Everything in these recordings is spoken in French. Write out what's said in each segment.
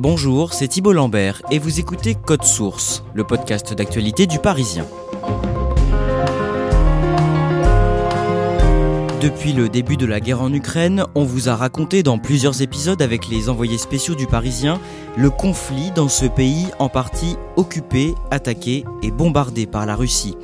Bonjour, c'est Thibault Lambert et vous écoutez Code Source, le podcast d'actualité du Parisien. Depuis le début de la guerre en Ukraine, on vous a raconté dans plusieurs épisodes avec les envoyés spéciaux du Parisien le conflit dans ce pays en partie occupé, attaqué et bombardé par la Russie.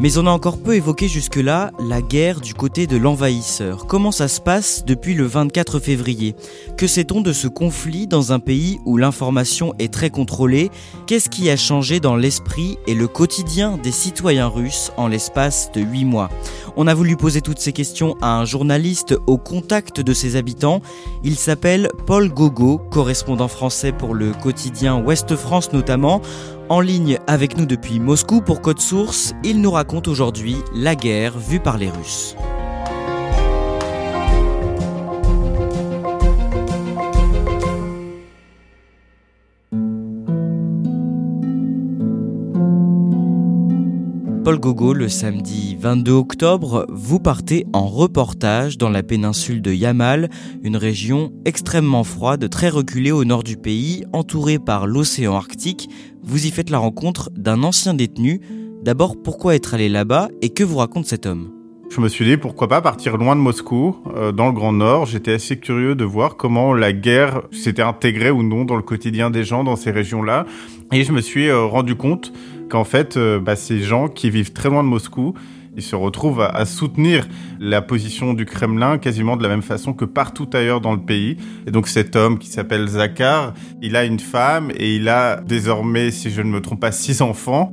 Mais on a encore peu évoqué jusque-là la guerre du côté de l'envahisseur. Comment ça se passe depuis le 24 février? Que sait-on de ce conflit dans un pays où l'information est très contrôlée? Qu'est-ce qui a changé dans l'esprit et le quotidien des citoyens russes en l'espace de 8 mois? On a voulu poser toutes ces questions à un journaliste au contact de ses habitants. Il s'appelle Paul Gogo, correspondant français pour le quotidien Ouest France notamment. En ligne avec nous depuis Moscou pour Code Source, il nous raconte aujourd'hui la guerre vue par les Russes. Paul Gogo, le samedi 22 octobre, vous partez en reportage dans la péninsule de Yamal, une région extrêmement froide, très reculée au nord du pays, entourée par l'océan Arctique. Vous y faites la rencontre d'un ancien détenu. D'abord, pourquoi être allé là-bas et que vous raconte cet homme? Je me suis dit pourquoi pas partir loin de Moscou, euh, dans le Grand Nord. J'étais assez curieux de voir comment la guerre s'était intégrée ou non dans le quotidien des gens dans ces régions-là. Et je me suis euh, rendu compte qu'en fait, euh, bah, ces gens qui vivent très loin de Moscou, ils se retrouvent à, à, soutenir la position du Kremlin quasiment de la même façon que partout ailleurs dans le pays. Et donc cet homme qui s'appelle Zakhar, il a une femme et il a désormais, si je ne me trompe pas, six enfants.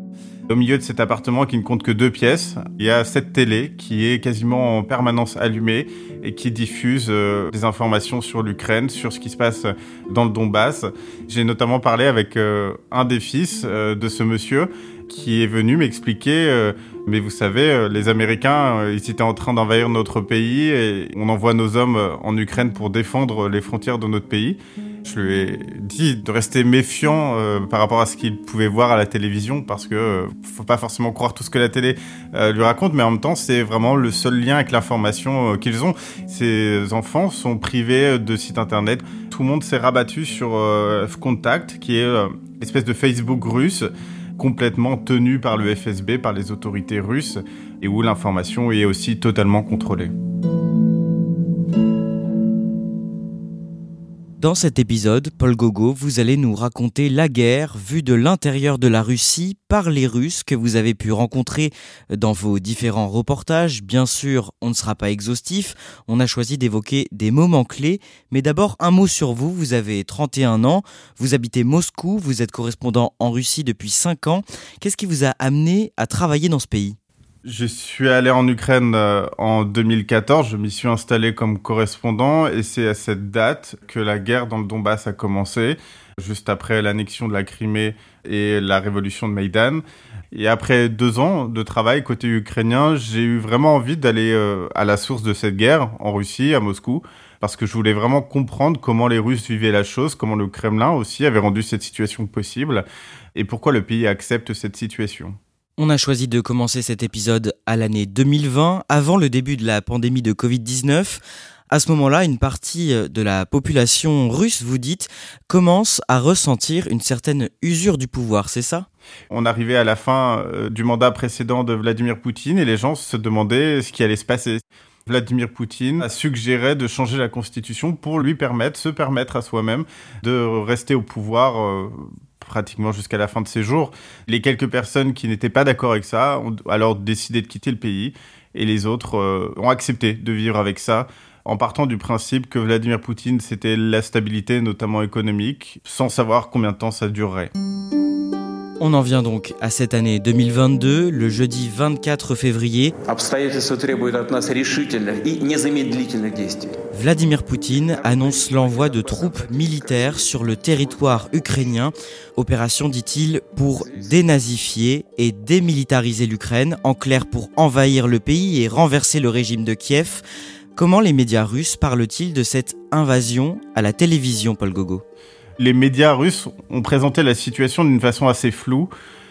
Au milieu de cet appartement qui ne compte que deux pièces, il y a cette télé qui est quasiment en permanence allumée et qui diffuse euh, des informations sur l'Ukraine, sur ce qui se passe dans le Donbass. J'ai notamment parlé avec euh, un des fils euh, de ce monsieur qui est venu m'expliquer, mais vous savez, les Américains, ils étaient en train d'envahir notre pays et on envoie nos hommes en Ukraine pour défendre les frontières de notre pays. Je lui ai dit de rester méfiant euh, par rapport à ce qu'il pouvait voir à la télévision parce que euh, faut pas forcément croire tout ce que la télé euh, lui raconte, mais en même temps c'est vraiment le seul lien avec l'information qu'ils ont. Ces enfants sont privés de sites internet. Tout le monde s'est rabattu sur Contact, qui est espèce de Facebook russe complètement tenu par le FSB, par les autorités russes, et où l'information est aussi totalement contrôlée. Dans cet épisode, Paul Gogo, vous allez nous raconter la guerre vue de l'intérieur de la Russie par les Russes que vous avez pu rencontrer dans vos différents reportages. Bien sûr, on ne sera pas exhaustif, on a choisi d'évoquer des moments clés, mais d'abord un mot sur vous, vous avez 31 ans, vous habitez Moscou, vous êtes correspondant en Russie depuis 5 ans. Qu'est-ce qui vous a amené à travailler dans ce pays? Je suis allé en Ukraine euh, en 2014, je m'y suis installé comme correspondant et c'est à cette date que la guerre dans le Donbass a commencé, juste après l'annexion de la Crimée et la révolution de Maïdan. Et après deux ans de travail côté ukrainien, j'ai eu vraiment envie d'aller euh, à la source de cette guerre en Russie, à Moscou, parce que je voulais vraiment comprendre comment les Russes vivaient la chose, comment le Kremlin aussi avait rendu cette situation possible et pourquoi le pays accepte cette situation. On a choisi de commencer cet épisode à l'année 2020, avant le début de la pandémie de Covid-19. À ce moment-là, une partie de la population russe, vous dites, commence à ressentir une certaine usure du pouvoir, c'est ça? On arrivait à la fin euh, du mandat précédent de Vladimir Poutine et les gens se demandaient ce qui allait se passer. Vladimir Poutine a suggéré de changer la constitution pour lui permettre, se permettre à soi-même de rester au pouvoir euh, pratiquement jusqu'à la fin de ses jours. Les quelques personnes qui n'étaient pas d'accord avec ça ont alors décidé de quitter le pays et les autres euh, ont accepté de vivre avec ça en partant du principe que Vladimir Poutine, c'était la stabilité, notamment économique, sans savoir combien de temps ça durerait. On en vient donc à cette année 2022, le jeudi 24 février. Vladimir Poutine annonce l'envoi de troupes militaires sur le territoire ukrainien. Opération, dit-il, pour dénazifier et démilitariser l'Ukraine, en clair pour envahir le pays et renverser le régime de Kiev. Comment les médias russes parlent-ils de cette invasion à la télévision, Paul Gogo? Les médias russes ont présenté la situation d'une façon assez floue.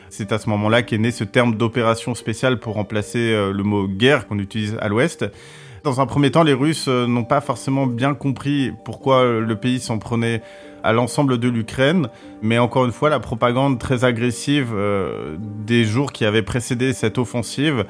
C'est à ce moment-là qu'est né ce terme d'opération spéciale pour remplacer euh, le mot guerre qu'on utilise à l'ouest. Dans un premier temps, les Russes euh, n'ont pas forcément bien compris pourquoi le pays s'en prenait à l'ensemble de l'Ukraine, mais encore une fois, la propagande très agressive euh, des jours qui avaient précédé cette offensive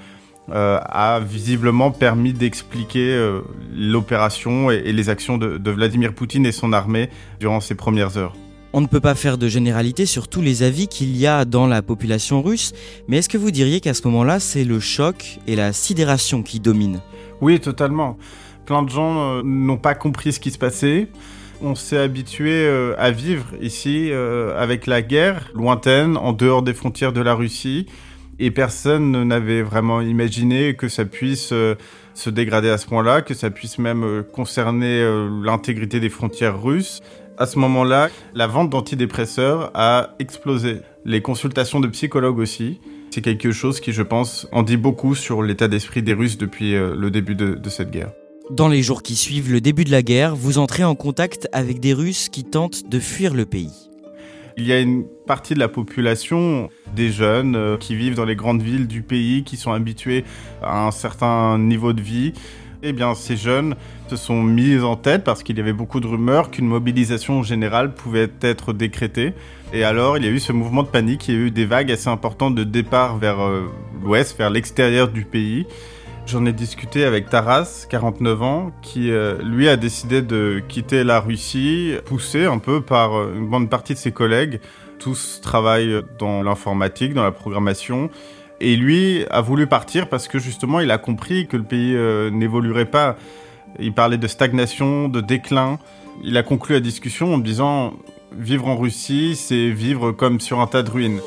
a visiblement permis d'expliquer l'opération et, les actions de Vladimir Poutine et son armée durant ces premières heures. On ne peut pas faire de généralité sur tous les avis qu'il y a dans la population russe, mais est-ce que vous diriez qu'à ce moment-là, c'est le choc et la sidération qui dominent? Oui, totalement. Plein de gens euh, n'ont pas compris ce qui se passait. On s'est habitué euh, à vivre ici euh, avec la guerre lointaine, en dehors des frontières de la Russie, et personne n'avait vraiment imaginé que ça puisse se dégrader à ce point-là, que ça puisse même concerner l'intégrité des frontières russes. À ce moment-là, la vente d'antidépresseurs a explosé. Les consultations de psychologues aussi. C'est quelque chose qui, je pense, en dit beaucoup sur l'état d'esprit des Russes depuis euh, le début de, cette guerre. Dans les jours qui suivent le début de la guerre, vous entrez en contact avec des Russes qui tentent de fuir le pays. Il y a une partie de la population, des jeunes euh, qui vivent dans les grandes villes du pays, qui sont habitués à un certain niveau de vie, eh bien, ces jeunes se sont mis en tête parce qu'il y avait beaucoup de rumeurs qu'une mobilisation générale pouvait être décrétée. Et alors, il y a eu ce mouvement de panique, il y a eu des vagues assez importantes de départ vers euh, l'ouest, vers l'extérieur du pays. J'en ai discuté avec Taras, 49 ans, qui euh, lui a décidé de quitter la Russie, poussé un peu par euh, une bonne partie de ses collègues. Tous travaillent dans l'informatique, dans la programmation. Et lui a voulu partir parce que justement il a compris que le pays euh, n'évoluerait pas. Il parlait de stagnation, de déclin. Il a conclu la discussion en disant vivre en Russie, c'est vivre comme sur un tas de ruines.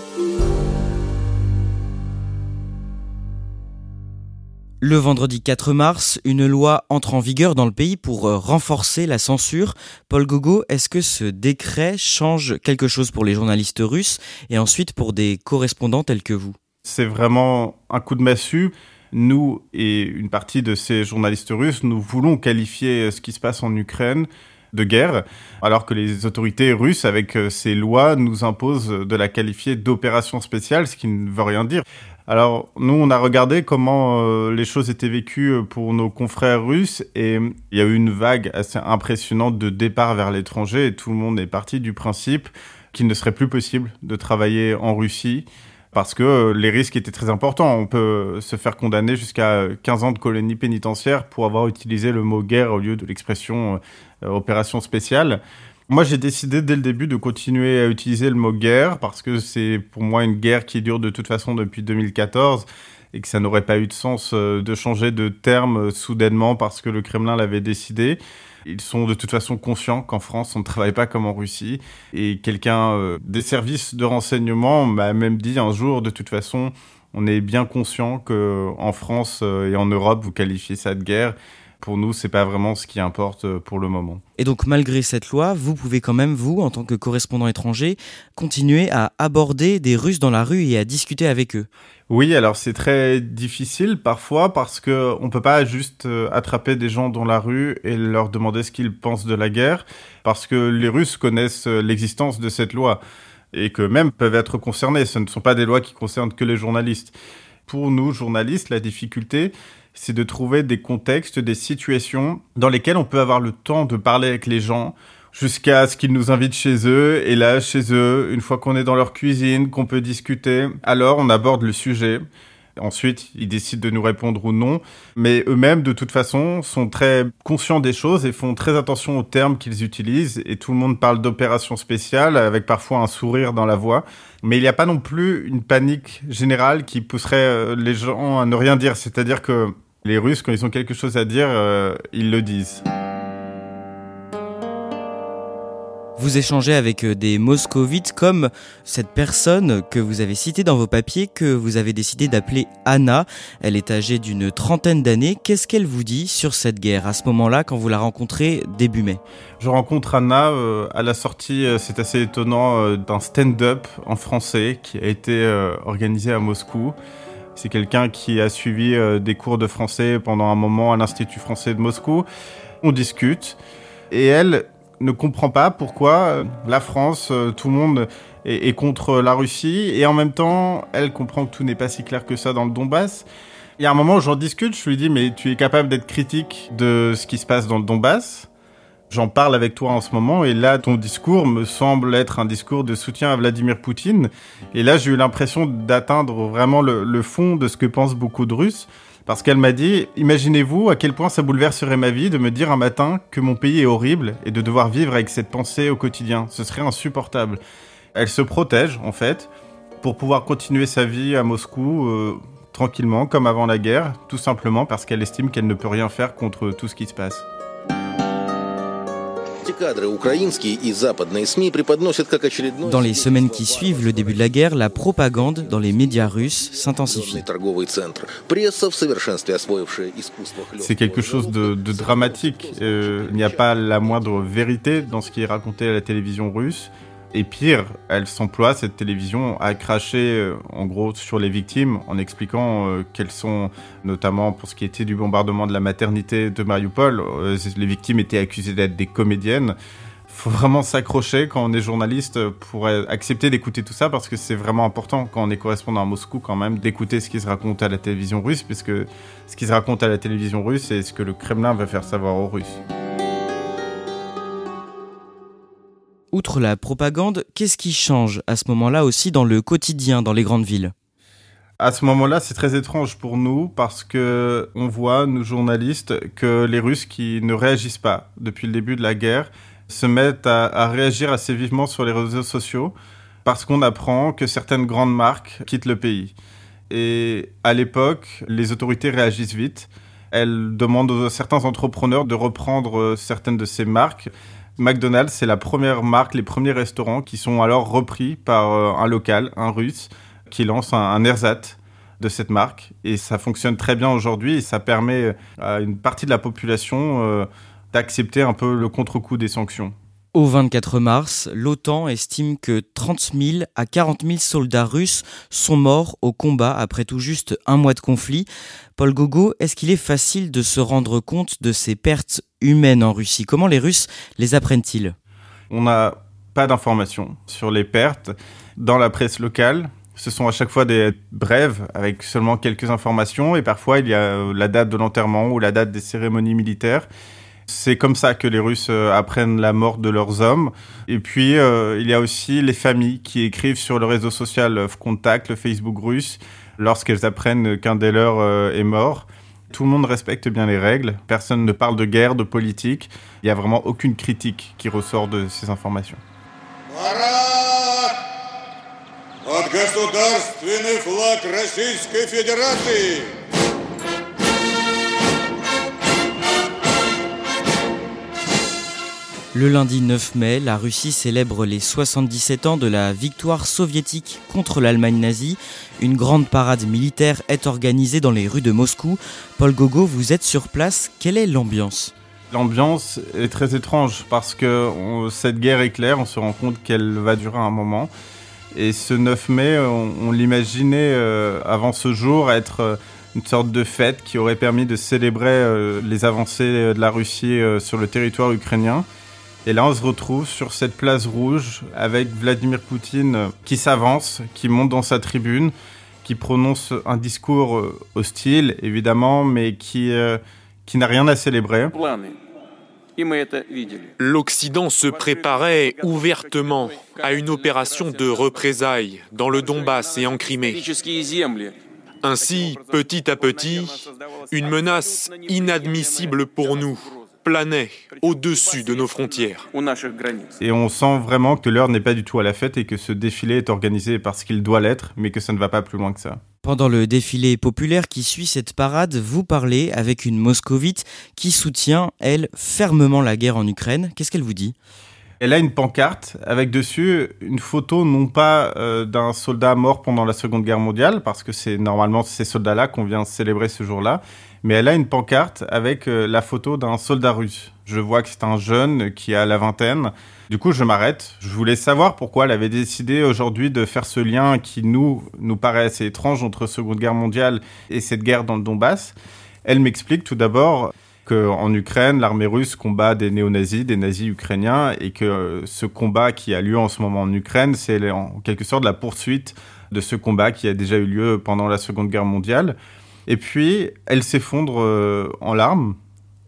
Le vendredi 4 mars, une loi entre en vigueur dans le pays pour euh, renforcer la censure. Paul Gogo, est-ce que ce décret change quelque chose pour les journalistes russes et ensuite pour des correspondants tels que vous? C'est vraiment un coup de massue. Nous et une partie de ces journalistes russes, nous voulons qualifier ce qui se passe en Ukraine de guerre, alors que les autorités russes, avec euh, ces lois, nous imposent de la qualifier d'opération spéciale, ce qui ne veut rien dire. Alors, nous, on a regardé comment euh, les choses étaient vécues euh, pour nos confrères russes et il y a eu une vague assez impressionnante de départ vers l'étranger et tout le monde est parti du principe qu'il ne serait plus possible de travailler en Russie parce que euh, les risques étaient très importants. On peut se faire condamner jusqu'à 15 ans de colonie pénitentiaire pour avoir utilisé le mot guerre au lieu de l'expression euh, opération spéciale. Moi, j'ai décidé dès le début de continuer à utiliser le mot guerre parce que c'est pour moi une guerre qui dure de toute façon depuis 2014 et que ça n'aurait pas eu de sens euh, de changer de terme soudainement parce que le Kremlin l'avait décidé. Ils sont de toute façon conscients qu'en France, on ne travaille pas comme en Russie. Et quelqu'un euh, des services de renseignement m'a même dit un jour, de toute façon, on est bien conscient qu'en France euh, et en Europe, vous qualifiez ça de guerre pour nous, c'est pas vraiment ce qui importe euh, pour le moment. Et donc, malgré cette loi, vous pouvez quand même, vous, en tant que correspondant étranger, continuer à aborder des Russes dans la rue et à discuter avec eux. Oui, alors c'est très difficile parfois parce que on peut pas juste euh, attraper des gens dans la rue et leur demander ce qu'ils pensent de la guerre parce que les Russes connaissent euh, l'existence de cette loi et que même peuvent être concernés. Ce ne sont pas des lois qui concernent que les journalistes. Pour nous, journalistes, la difficulté, c'est de trouver des contextes, des situations dans lesquelles on peut avoir le temps de parler avec les gens jusqu'à ce qu'ils nous invitent chez eux. Et là, chez eux, une fois qu'on est dans leur cuisine, qu'on peut discuter, alors on aborde le sujet. Ensuite, ils décident de nous répondre ou non. Mais eux-mêmes, de toute façon, sont très conscients des choses et font très attention aux termes qu'ils utilisent. Et tout le monde parle d'opération spéciale avec parfois un sourire dans la voix. Mais il n'y a pas non plus une panique générale qui pousserait euh, les gens à ne rien dire. C'est-à-dire que les Russes, quand ils ont quelque chose à dire, euh, ils le disent. Vous échangez avec euh, des moscovites comme cette personne que vous avez citée dans vos papiers que vous avez décidé d'appeler Anna. Elle est âgée d'une trentaine d'années. Qu'est-ce qu'elle vous dit sur cette guerre à ce moment-là quand vous la rencontrez début mai? Je rencontre Anna euh, à la sortie, c'est assez étonnant, d'un stand-up en français qui a été organisé à Moscou. C'est quelqu'un qui a suivi des cours de français pendant un moment à l'Institut français de Moscou. On discute et elle ne comprend pas pourquoi euh, la France, euh, tout le monde est, contre la Russie, et en même temps, elle comprend que tout n'est pas si clair que ça dans le Donbass. Il y a un moment où j'en discute, je lui dis, mais tu es capable d'être critique de ce qui se passe dans le Donbass J'en parle avec toi en ce moment, et là, ton discours me semble être un discours de soutien à Vladimir Poutine. Et là, j'ai eu l'impression d'atteindre vraiment le, fond de ce que pensent beaucoup de Russes. Parce qu'elle m'a dit, imaginez-vous à quel point ça bouleverserait ma vie de me dire un matin que mon pays est horrible et de devoir vivre avec cette pensée au quotidien. Ce serait insupportable. Elle se protège, en fait, pour pouvoir continuer sa vie à Moscou euh, tranquillement, comme avant la guerre, tout simplement parce qu'elle estime qu'elle ne peut rien faire contre tout ce qui se passe. Dans les semaines qui suivent le début de la guerre, la propagande dans les médias russes s'intensifie. C'est quelque chose de, dramatique. Euh, il n'y a pas la moindre vérité dans ce qui est raconté à la télévision russe. Et pire, elle s'emploie, cette télévision, à cracher euh, en gros sur les victimes en expliquant euh, qu'elles sont, notamment pour ce qui était du bombardement de la maternité de Mariupol, euh, les victimes étaient accusées d'être des comédiennes. Faut vraiment s'accrocher quand on est journaliste pour accepter d'écouter tout ça parce que c'est vraiment important quand on est correspondant à Moscou quand même d'écouter ce qui se raconte à la télévision russe puisque ce qui se raconte à la télévision russe c'est ce que le Kremlin va faire savoir aux Russes. Outre la propagande, qu'est-ce qui change à ce moment-là aussi dans le quotidien dans les grandes villes? À ce moment-là, c'est très étrange pour nous parce que on voit, nous journalistes, que les Russes qui ne réagissent pas depuis le début de la guerre se mettent à, à réagir assez vivement sur les réseaux sociaux parce qu'on apprend que certaines grandes marques quittent le pays. Et à l'époque, les autorités réagissent vite. Elles demandent à certains entrepreneurs de reprendre certaines de ces marques McDonald's, c'est la première marque, les premiers restaurants qui sont alors repris par euh, un local, un russe, qui lance un, un ersat de cette marque. Et ça fonctionne très bien aujourd'hui et ça permet euh, à une partie de la population euh, d'accepter un peu le contre-coup des sanctions. Au 24 mars, l'OTAN estime que 30 000 à 40 000 soldats russes sont morts au combat après tout juste un mois de conflit. Paul Gogo, est-ce qu'il est facile de se rendre compte de ces pertes humaines en Russie? Comment les Russes les apprennent-ils? On n'a pas d'informations sur les pertes. Dans la presse locale, ce sont à chaque fois des brèves avec seulement quelques informations et parfois il y a la date de l'enterrement ou la date des cérémonies militaires. C'est comme ça que les Russes euh, apprennent la mort de leurs hommes. Et puis, euh, il y a aussi les familles qui écrivent sur le réseau social Contact, le Facebook russe, lorsqu'elles apprennent qu'un des leurs euh, est mort. Tout le monde respecte bien les règles. Personne ne parle de guerre, de politique. Il n'y a vraiment aucune critique qui ressort de ces informations. Le lundi 9 mai, la Russie célèbre les 77 ans de la victoire soviétique contre l'Allemagne nazie. Une grande parade militaire est organisée dans les rues de Moscou. Paul Gogo, vous êtes sur place. Quelle est l'ambiance? L'ambiance est très étrange parce que cette guerre éclair, on se rend compte qu'elle va durer un moment. Et ce 9 mai, on, l'imaginait euh, avant ce jour être euh, une sorte de fête qui aurait permis de célébrer euh, les avancées de la Russie sur le territoire ukrainien. Et là, on se retrouve sur cette place rouge avec Vladimir Poutine euh, qui s'avance, qui monte dans sa tribune, qui prononce un discours euh, hostile, évidemment, mais qui, euh, qui n'a rien à célébrer. L'Occident se préparait ouvertement à une opération de représailles dans le Donbass et en Crimée. Ainsi, petit à petit, une menace inadmissible pour nous planait au-dessus de nos frontières. Et on sent vraiment que l'heure n'est pas du tout à la fête et que ce défilé est organisé parce qu'il doit l'être, mais que ça ne va pas plus loin que ça. Pendant le défilé populaire qui suit cette parade, vous parlez avec une moscovite qui soutient, elle, fermement la guerre en Ukraine. Qu'est-ce qu'elle vous dit? Elle a une pancarte avec dessus une photo non pas euh, d'un soldat mort pendant la Seconde Guerre mondiale, parce que c'est normalement ces soldats-là qu'on vient célébrer ce jour-là, mais elle a une pancarte avec euh, la photo d'un soldat russe. Je vois que c'est un jeune qui a la vingtaine. Du coup, je m'arrête. Je voulais savoir pourquoi elle avait décidé aujourd'hui de faire ce lien qui nous nous paraît assez étrange entre Seconde Guerre mondiale et cette guerre dans le Donbass. Elle m'explique tout d'abord en Ukraine, l'armée russe combat des néo-nazis, des nazis ukrainiens, et que ce combat qui a lieu en ce moment en Ukraine, c'est en quelque sorte la poursuite de ce combat qui a déjà eu lieu pendant la Seconde Guerre mondiale. Et puis, elle s'effondre euh, en larmes.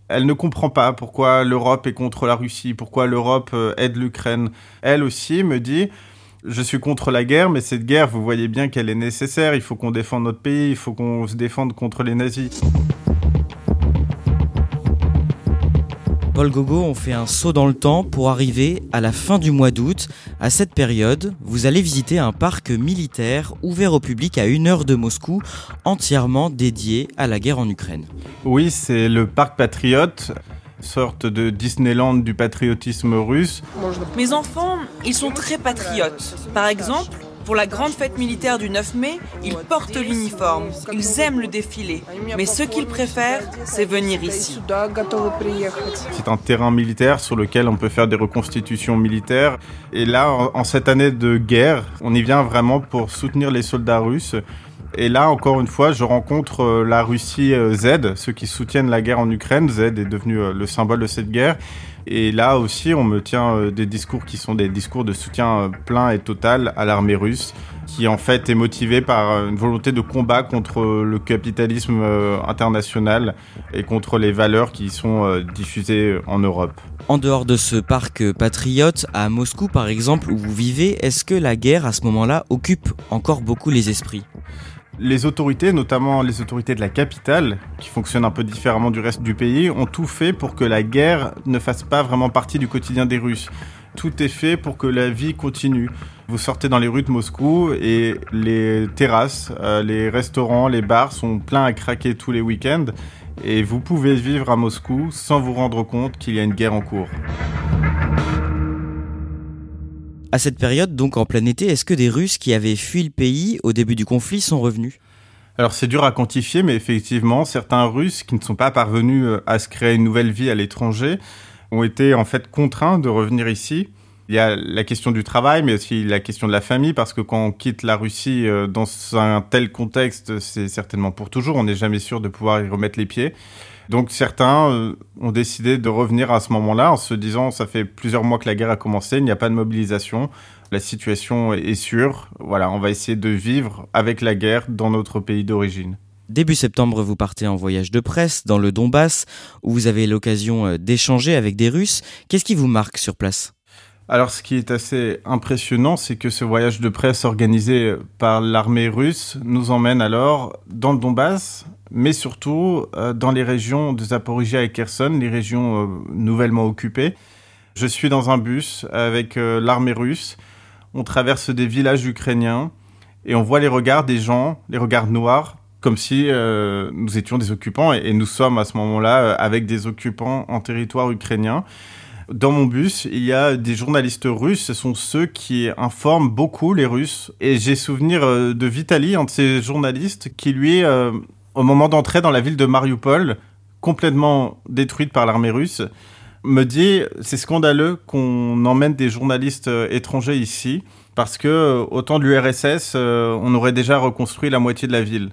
Elle ne comprend pas pourquoi l'Europe est contre la Russie, pourquoi l'Europe euh, aide l'Ukraine. Elle aussi me dit, je suis contre la guerre, mais cette guerre, vous voyez bien qu'elle est nécessaire, il faut qu'on défende notre pays, il faut qu'on se défende contre les nazis. Paul Gogo, on fait un saut dans le temps pour arriver à la fin du mois d'août. À cette période, vous allez visiter un parc militaire ouvert au public à une heure de Moscou, entièrement dédié à la guerre en Ukraine. Oui, c'est le parc Patriote sorte de Disneyland du patriotisme russe. Mes enfants, ils sont très patriotes. Par exemple, pour la grande fête militaire du 9 mai, ils portent l'uniforme, ils aiment le défilé, mais ce qu'ils préfèrent, c'est venir ici. C'est un terrain militaire sur lequel on peut faire des reconstitutions militaires. Et là, en cette année de guerre, on y vient vraiment pour soutenir les soldats russes. Et là, encore une fois, je rencontre euh, la Russie euh, Z, ceux qui soutiennent la guerre en Ukraine. Z est devenu euh, le symbole de cette guerre. Et là aussi, on me tient euh, des discours qui sont des discours de soutien euh, plein et total à l'armée russe, qui en fait est motivé par euh, une volonté de combat contre le capitalisme international et contre les valeurs qui sont diffusées en Europe. En dehors de ce parc patriote, à Moscou par exemple, où vous vivez, est-ce que la guerre à ce moment-là occupe encore beaucoup les esprits? Les autorités, notamment les autorités de la capitale, qui fonctionnent un peu différemment du reste du pays, ont tout fait pour que la guerre ne fasse pas vraiment partie du quotidien des Russes. Tout est fait pour que la vie continue. Vous sortez dans les rues de Moscou et les terrasses, euh, les restaurants, les bars sont pleins à craquer tous les week-ends et vous pouvez vivre à Moscou sans vous rendre compte qu'il y a une guerre en cours. À cette période, donc en plein été, est-ce que des Russes qui avaient fui le pays au début du conflit sont revenus? Alors c'est dur à quantifier, mais effectivement, certains Russes qui ne sont pas parvenus euh, à se créer une nouvelle vie à l'étranger ont été en fait contraints de revenir ici. Il y a la question du travail, mais aussi la question de la famille, parce que quand on quitte la Russie euh, dans un tel contexte, c'est certainement pour toujours. On n'est jamais sûr de pouvoir y remettre les pieds. Donc certains euh, ont décidé de revenir à ce moment-là en se disant ça fait plusieurs mois que la guerre a commencé, il n'y a pas de mobilisation, la situation est sûre, voilà, on va essayer de vivre avec la guerre dans notre pays d'origine. Début septembre, vous partez en voyage de presse dans le Donbass, où vous avez l'occasion euh, d'échanger avec des Russes. Qu'est-ce qui vous marque sur place? Alors, ce qui est assez impressionnant, c'est que ce voyage de presse organisé par l'armée russe nous emmène alors dans le Donbass, mais surtout euh, dans les régions de Zaporizhia et Kherson, les régions euh, nouvellement occupées. Je suis dans un bus avec euh, l'armée russe. On traverse des villages ukrainiens et on voit les regards des gens, les regards noirs, comme si nous étions des occupants et nous sommes à ce moment-là avec des occupants en territoire ukrainien. Dans mon bus, il y a des journalistes russes. Ce sont ceux qui informent beaucoup les Russes. Et j'ai souvenir euh, de Vitali, un de ces journalistes, qui lui, euh, au moment d'entrer dans la ville de Mariupol, complètement détruite par l'armée russe, me dit c'est scandaleux qu'on emmène des journalistes euh, étrangers ici parce que au temps de l'URSS, on aurait déjà reconstruit la moitié de la ville.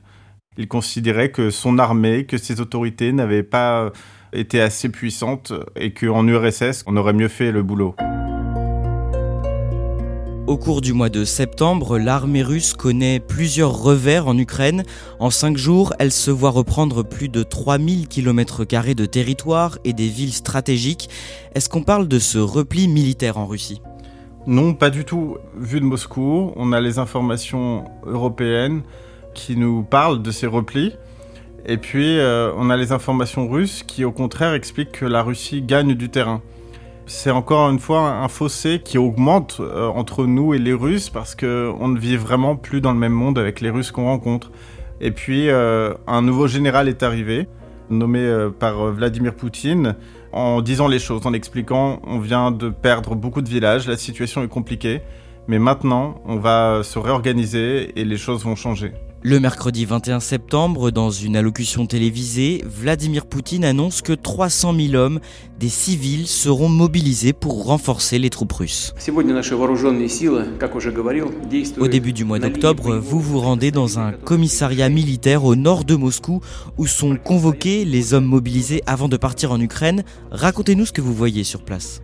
Il considérait que son armée, que ses autorités n'avaient pas était assez puissante et qu'en URSS, on aurait mieux fait le boulot. Au cours du mois de septembre, l'armée russe connaît plusieurs revers en Ukraine. En cinq jours, elle se voit reprendre plus de 3000 km de territoire et des villes stratégiques. Est-ce qu'on parle de ce repli militaire en Russie? Non, pas du tout. Vu de Moscou, on a les informations européennes qui nous parlent de ces replis. Et puis, euh, on a les informations russes qui, au contraire, expliquent que la Russie gagne du terrain. C'est encore une fois un fossé qui augmente euh, entre nous et les Russes parce qu'on ne vit vraiment plus dans le même monde avec les Russes qu'on rencontre. Et puis, euh, un nouveau général est arrivé, nommé par Vladimir Poutine, en disant les choses, en expliquant on vient de perdre beaucoup de villages, la situation est compliquée, mais maintenant on va se réorganiser et les choses vont changer. Le mercredi 21 septembre, dans une allocution télévisée, Vladimir Poutine annonce que 300 000 hommes, des civils, seront mobilisés pour renforcer les troupes russes. Au début du mois d'octobre, vous vous rendez dans un commissariat militaire au nord de Moscou où sont convoqués les hommes mobilisés avant de partir en Ukraine. Racontez-nous ce que vous voyez sur place.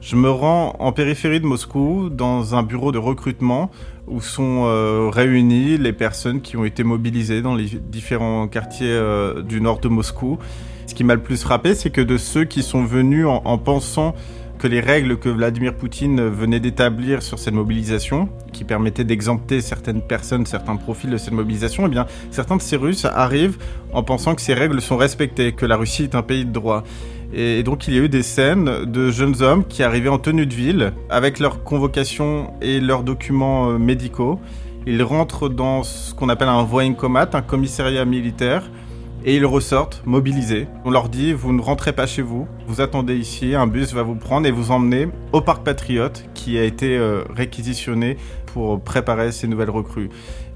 Je me rends en périphérie de Moscou dans un bureau de recrutement où sont euh, réunies les personnes qui ont été mobilisées dans les différents quartiers euh, du nord de Moscou. Ce qui m'a le plus frappé, c'est que de ceux qui sont venus en, pensant que les règles que Vladimir Poutine venait d'établir sur cette mobilisation, qui permettaient d'exempter certaines personnes, certains profils de cette mobilisation, eh bien, certains de ces Russes arrivent en pensant que ces règles sont respectées, que la Russie est un pays de droit. Et donc il y a eu des scènes de jeunes hommes qui arrivaient en tenue de ville avec leurs convocations et leurs documents euh, médicaux. Ils rentrent dans ce qu'on appelle un voyincomat, un commissariat militaire, et ils ressortent mobilisés. On leur dit vous ne rentrez pas chez vous, vous attendez ici, un bus va vous prendre et vous emmener au parc Patriote qui a été euh, réquisitionné pour préparer ces nouvelles recrues.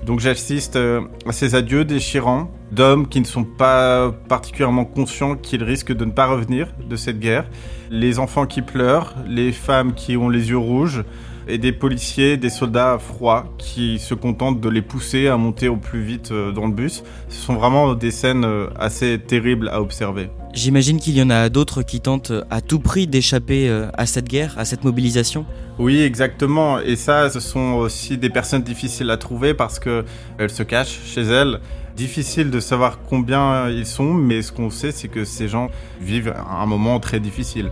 Donc j'assiste euh, à ces adieux déchirants d'hommes qui ne sont pas particulièrement conscients qu'ils risquent de ne pas revenir de cette guerre. Les enfants qui pleurent, les femmes qui ont les yeux rouges, et des policiers, des soldats froids qui se contentent de les pousser à monter au plus vite euh, dans le bus. Ce sont vraiment des scènes euh, assez terribles à observer. J'imagine qu'il y en a d'autres qui tentent à tout prix d'échapper à cette guerre, à cette mobilisation. Oui, exactement. Et ça, ce sont aussi des personnes difficiles à trouver parce que elles se cachent chez elles. Difficile de savoir combien ils sont, mais ce qu'on sait, c'est que ces gens vivent un moment très difficile.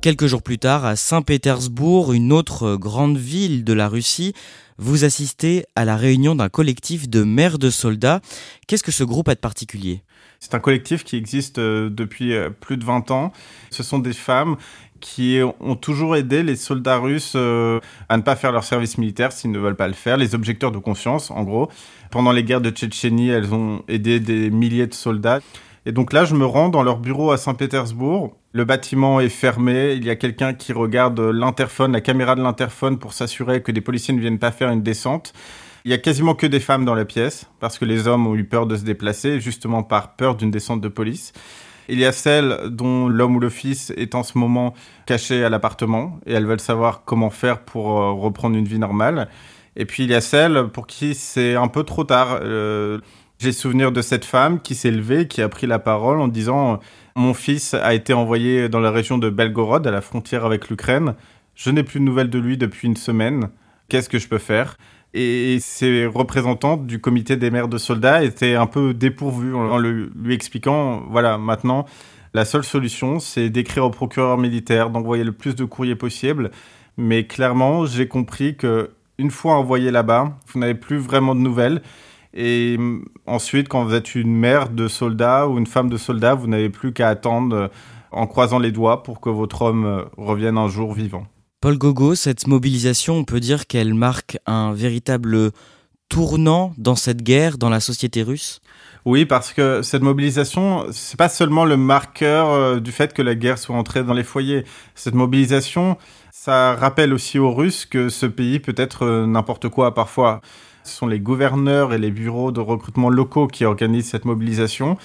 Quelques jours plus tard, à Saint-Pétersbourg, une autre grande ville de la Russie, vous assistez à la réunion d'un collectif de mères de soldats. Qu'est-ce que ce groupe a de particulier? C'est un collectif qui existe euh, depuis euh, plus de 20 ans. Ce sont des femmes qui ont toujours aidé les soldats russes euh, à ne pas faire leur service militaire s'ils ne veulent pas le faire, les objecteurs de conscience en gros. Pendant les guerres de Tchétchénie, elles ont aidé des milliers de soldats. Et donc là, je me rends dans leur bureau à Saint-Pétersbourg. Le bâtiment est fermé. Il y a quelqu'un qui regarde l'interphone, la caméra de l'interphone pour s'assurer que des policiers ne viennent pas faire une descente. Il y a quasiment que des femmes dans la pièce parce que les hommes ont eu peur de se déplacer, justement par peur d'une descente de police. Il y a celles dont l'homme ou le fils est en ce moment caché à l'appartement et elles veulent savoir comment faire pour euh, reprendre une vie normale. Et puis il y a celles pour qui c'est un peu trop tard. Euh, j'ai souvenir de cette femme qui s'est levée, qui a pris la parole en disant Mon fils a été envoyé dans la région de Belgorod, à la frontière avec l'Ukraine. Je n'ai plus de nouvelles de lui depuis une semaine. Qu'est-ce que je peux faire? Et ces représentants du comité des maires de soldats étaient un peu dépourvus en lui expliquant, voilà, maintenant, la seule solution, c'est d'écrire au procureur militaire, d'envoyer le plus de courriers possible. Mais clairement, j'ai compris que une fois envoyé là-bas, vous n'avez plus vraiment de nouvelles. Et ensuite, quand vous êtes une mère de soldat ou une femme de soldat, vous n'avez plus qu'à attendre en croisant les doigts pour que votre homme revienne un jour vivant. Paul Gogo, cette mobilisation, on peut dire qu'elle marque un véritable tournant dans cette guerre, dans la société russe? Oui, parce que cette mobilisation, c'est pas seulement le marqueur euh, du fait que la guerre soit entrée dans les foyers. Cette mobilisation, ça rappelle aussi aux Russes que ce pays peut être euh, n'importe quoi parfois. Ce sont les gouverneurs et les bureaux de recrutement locaux qui organisent cette mobilisation.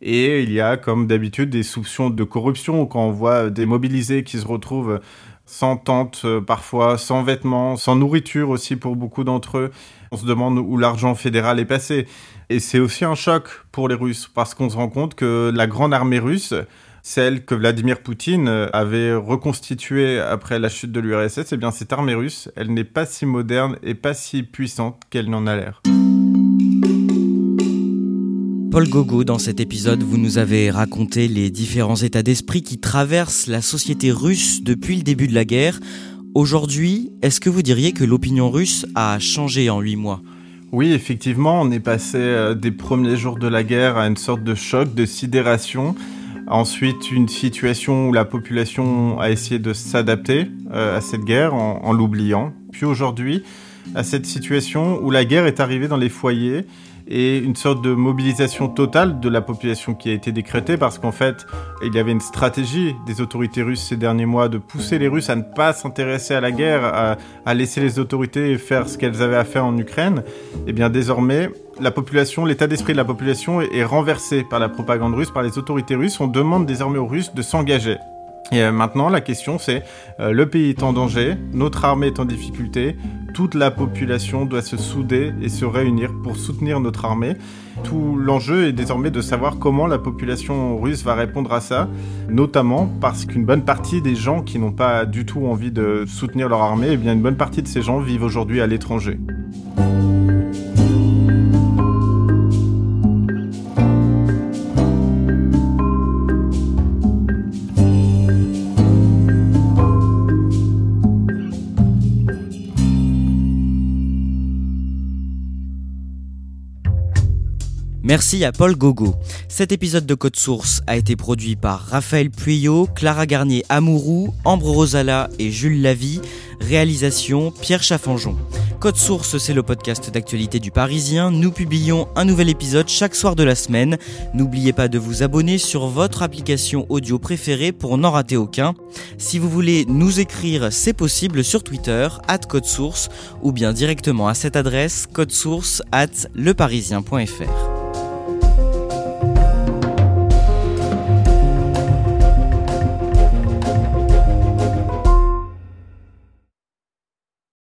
Et il y a, comme d'habitude, des soupçons de corruption quand on voit des mobilisés qui se retrouvent sans tente euh, parfois, sans vêtements, sans nourriture aussi pour beaucoup d'entre eux. On se demande où l'argent fédéral est passé. Et c'est aussi un choc pour les Russes parce qu'on se rend compte que la grande armée russe, celle que Vladimir Poutine avait reconstituée après la chute de l'URSS, eh bien cette armée russe, elle n'est pas si moderne et pas si puissante qu'elle n'en a l'air. Paul Gogo, dans cet épisode, vous nous avez raconté les différents états d'esprit qui traversent la société russe depuis le début de la guerre. Aujourd'hui, est-ce que vous diriez que l'opinion russe a changé en huit mois? Oui, effectivement, on est passé euh, des premiers jours de la guerre à une sorte de choc, de sidération. Ensuite, une situation où la population a essayé de s'adapter euh, à cette guerre en, l'oubliant. Puis aujourd'hui, à cette situation où la guerre est arrivée dans les foyers et une sorte de mobilisation totale de la population qui a été décrétée parce qu'en fait, il y avait une stratégie des autorités russes ces derniers mois de pousser les Russes à ne pas s'intéresser à la guerre, à, laisser les autorités faire ce qu'elles avaient à faire en Ukraine. Et eh bien désormais, la population, l'état d'esprit de la population est renversé par la propagande russe, par les autorités russes. On demande désormais aux Russes de s'engager. Et euh, maintenant, la question c'est, euh, le pays est en danger, notre armée est en difficulté, toute la population doit se souder et se réunir pour soutenir notre armée. Tout l'enjeu est désormais de savoir comment la population russe va répondre à ça, notamment parce qu'une bonne partie des gens qui n'ont pas du tout envie de soutenir leur armée, eh bien une bonne partie de ces gens vivent aujourd'hui à l'étranger. Merci à Paul Gogo. Cet épisode de Code Source a été produit par Raphaël Pueyo, Clara Garnier Amourou, Ambre Rosala et Jules Lavie. Réalisation Pierre Chaffanjon. Code Source, c'est le podcast d'actualité du Parisien. Nous publions un nouvel épisode chaque soir de la semaine. N'oubliez pas de vous abonner sur votre application audio préférée pour n'en rater aucun. Si vous voulez nous écrire, c'est possible sur Twitter, at Code Source, ou bien directement à cette adresse, codesource at leparisien.fr.